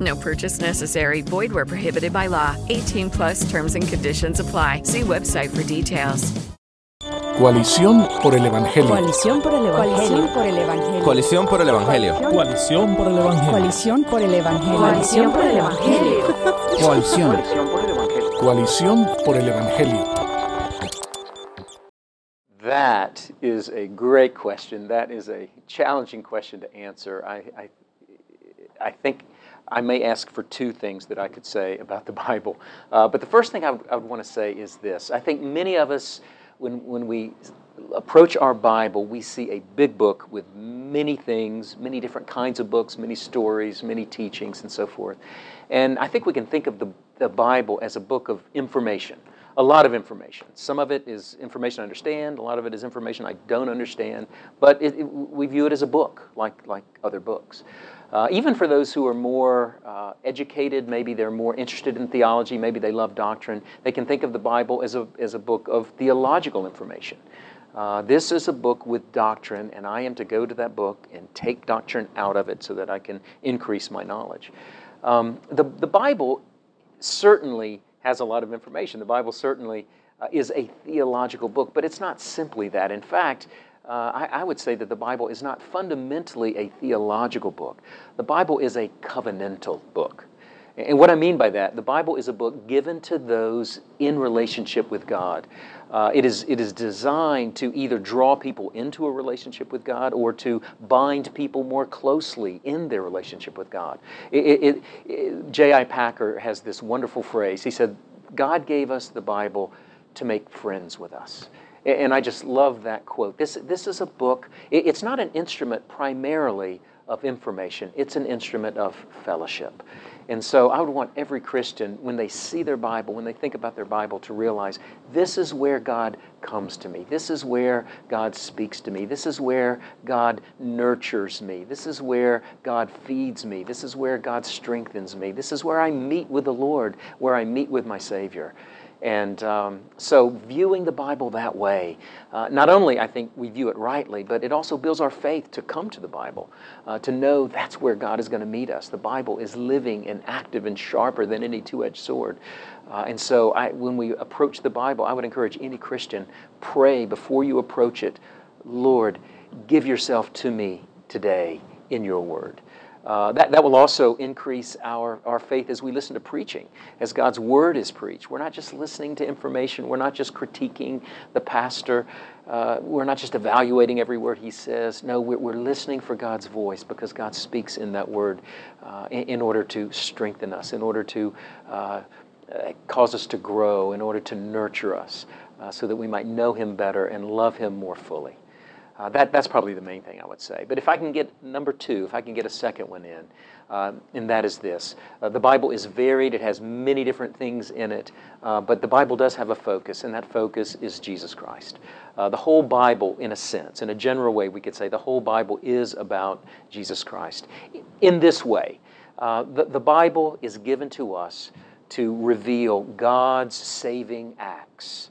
No purchase necessary. Void where prohibited by law. 18 plus terms and conditions apply. See website for details. Coalición por el Evangelio. Coalición por el Evangelio. Coalición por el Evangelio. Coalición por el Evangelio. Coalición por el Evangelio. Coalición por el Evangelio. Coalición. Coalición por el Evangelio. That is a great question. That is a challenging question to answer. I, I, I think I may ask for two things that I could say about the Bible. Uh, but the first thing I would, I would want to say is this I think many of us, when, when we approach our Bible, we see a big book with many things, many different kinds of books, many stories, many teachings, and so forth. And I think we can think of the, the Bible as a book of information a lot of information. Some of it is information I understand, a lot of it is information I don't understand, but it, it, we view it as a book, like, like other books. Uh, even for those who are more uh, educated, maybe they're more interested in theology, maybe they love doctrine, they can think of the Bible as a, as a book of theological information. Uh, this is a book with doctrine, and I am to go to that book and take doctrine out of it so that I can increase my knowledge. Um, the, the Bible certainly has a lot of information. The Bible certainly uh, is a theological book, but it's not simply that. In fact, uh, I, I, would say that the Bible is not fundamentally a theological book. The Bible is a covenantal book. And what I mean by that, the Bible is a book given to those in relationship with God. Uh, it, is, it is designed to either draw people into a relationship with God or to bind people more closely in their relationship with God. J.I. Packer has this wonderful phrase. He said, God gave us the Bible to make friends with us. And I just love that quote. This, this is a book, it's not an instrument primarily of information, it's an instrument of fellowship. And so I would want every Christian, when they see their Bible, when they think about their Bible, to realize this is where God comes to me. This is where God speaks to me. This is where God nurtures me. This is where God feeds me. This is where God strengthens me. This is where I meet with the Lord, where I meet with my Savior. And um, so, viewing the Bible that way, uh, not only I think we view it rightly, but it also builds our faith to come to the Bible, uh, to know that's where God is going to meet us. The Bible is living and active and sharper than any two edged sword. Uh, and so, I, when we approach the Bible, I would encourage any Christian pray before you approach it Lord, give yourself to me today in your word. Uh, that, that will also increase our, our faith as we listen to preaching, as God's word is preached. We're not just listening to information, we're not just critiquing the pastor, uh, we're not just evaluating every word he says. No, we're, we're listening for God's voice because God speaks in that word uh, in, in, order to strengthen us, in order to uh, cause us to grow, in order to nurture us, uh, so that we might know Him better and love Him more fully. Uh, that, that's probably the main thing I would say. But if I can get number two, if I can get a second one in, uh, and that is this uh, the Bible is varied, it has many different things in it, uh, but the Bible does have a focus, and that focus is Jesus Christ. Uh, the whole Bible, in a sense, in a general way, we could say the whole Bible is about Jesus Christ. In this way, uh, the, the Bible is given to us to reveal God's saving acts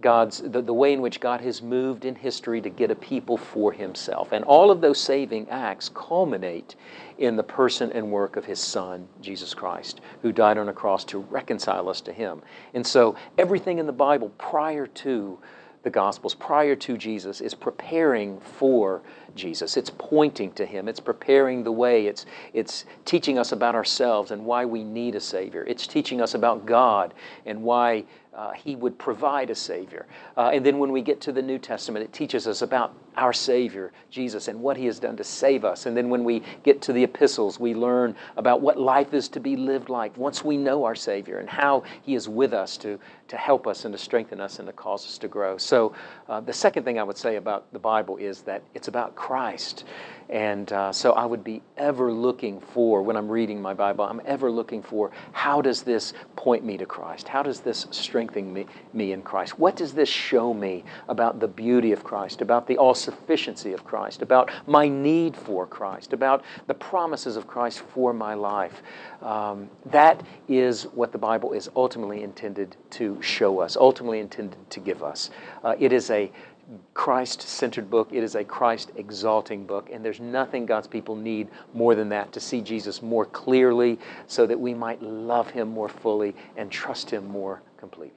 God's the, the way in which God has moved in history to get a people for himself. And all of those saving acts culminate in the person and work of his son, Jesus Christ, who died on a cross to reconcile us to him. And so everything in the Bible prior to the Gospels prior to Jesus is preparing for Jesus. It's pointing to Him. It's preparing the way. It's, it's teaching us about ourselves and why we need a Savior. It's teaching us about God and why uh, He would provide a Savior. Uh, and then when we get to the New Testament, it teaches us about our Savior, Jesus, and what He has done to save us. And then when we get to the epistles, we learn about what life is to be lived like once we know our Savior and how He is with us to, to help us and to strengthen us and to cause us to grow. So, uh, the second thing I would say about the Bible is that it's about Christ. And uh, so I would be ever looking for, when I'm reading my Bible, I'm ever looking for how does this point me to Christ? How does this strengthen me, me in Christ? What does this show me about the beauty of Christ, about the all sufficiency of Christ, about my need for Christ, about the promises of Christ for my life? Um, that is what the Bible is ultimately intended to show us, ultimately intended to give us. Uh, it is a Christ centered book. It is a Christ exalting book. And there's nothing God's people need more than that to see Jesus more clearly so that we might love him more fully and trust him more completely.